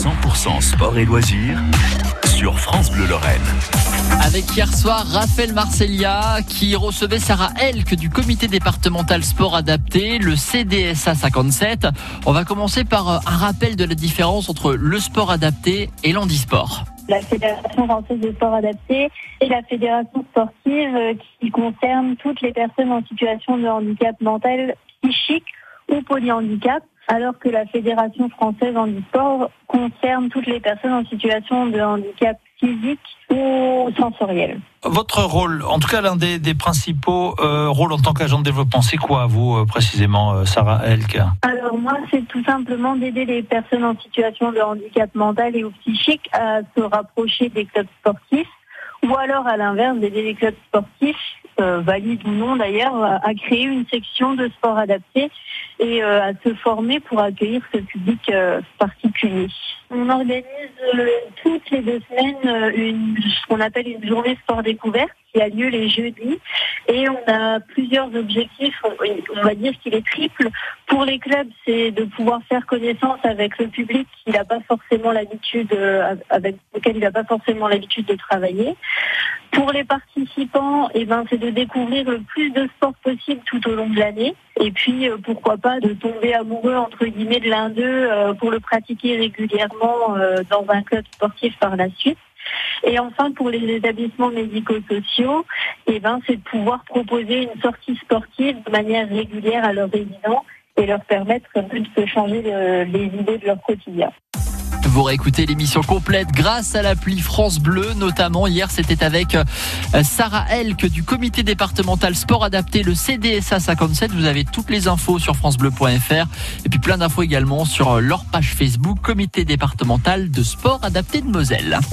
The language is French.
100% sport et loisirs sur France Bleu Lorraine. Avec hier soir Raphaël Marcellia qui recevait Sarah Elk du comité départemental sport adapté, le CDSA 57. On va commencer par un rappel de la différence entre le sport adapté et l'handisport la Fédération française de sport adapté et la fédération sportive euh, qui concerne toutes les personnes en situation de handicap mental, psychique ou polyhandicap alors que la Fédération française handisport concerne toutes les personnes en situation de handicap physique ou sensoriel. Votre rôle, en tout cas l'un des, principaux euh, rôles en tant qu'agent de développement, c'est quoi vous euh, précisément, euh, Sarah Elk Alors moi, c'est tout simplement d'aider les personnes en situation de handicap mental et ou psychique à se rapprocher des clubs sportifs ou alors à l'inverse d'aider les clubs sportifs valide ou non d'ailleurs, à créer une section de sport adapté et euh, à se former pour accueillir ce public euh, particulier. On organise toutes les deux semaines ce qu'on appelle une journée sport découverte qui a lieu les jeudis et on a plusieurs objectifs. On va dire qu'il est triple. Pour les clubs, c'est de pouvoir faire connaissance avec le public qui n'a pas forcément l'habitude, avec lequel il n'a pas forcément l'habitude de travailler. Pour les participants, eh ben, c'est de découvrir le plus de sport possible tout au long de l'année. Et puis, euh, pourquoi pas, de tomber amoureux, entre guillemets, de l'un d'eux euh, pour le pratiquer régulièrement euh, dans un club sportif par la suite. Et enfin, pour les établissements médico-sociaux, eh ben, c'est de pouvoir proposer une sortie sportive de manière régulière à leurs résidents et leur permettre de se changer les idées de leur quotidien. Vous réécoutez l'émission complète grâce à l'appli France Bleu, notamment hier c'était avec euh, Sarah Elk du comité départemental sport adapté, le CDSA 57. Vous avez toutes les infos sur francebleu.fr et puis plein d'infos également sur leur page Facebook comité départemental de sport adapté de Moselle.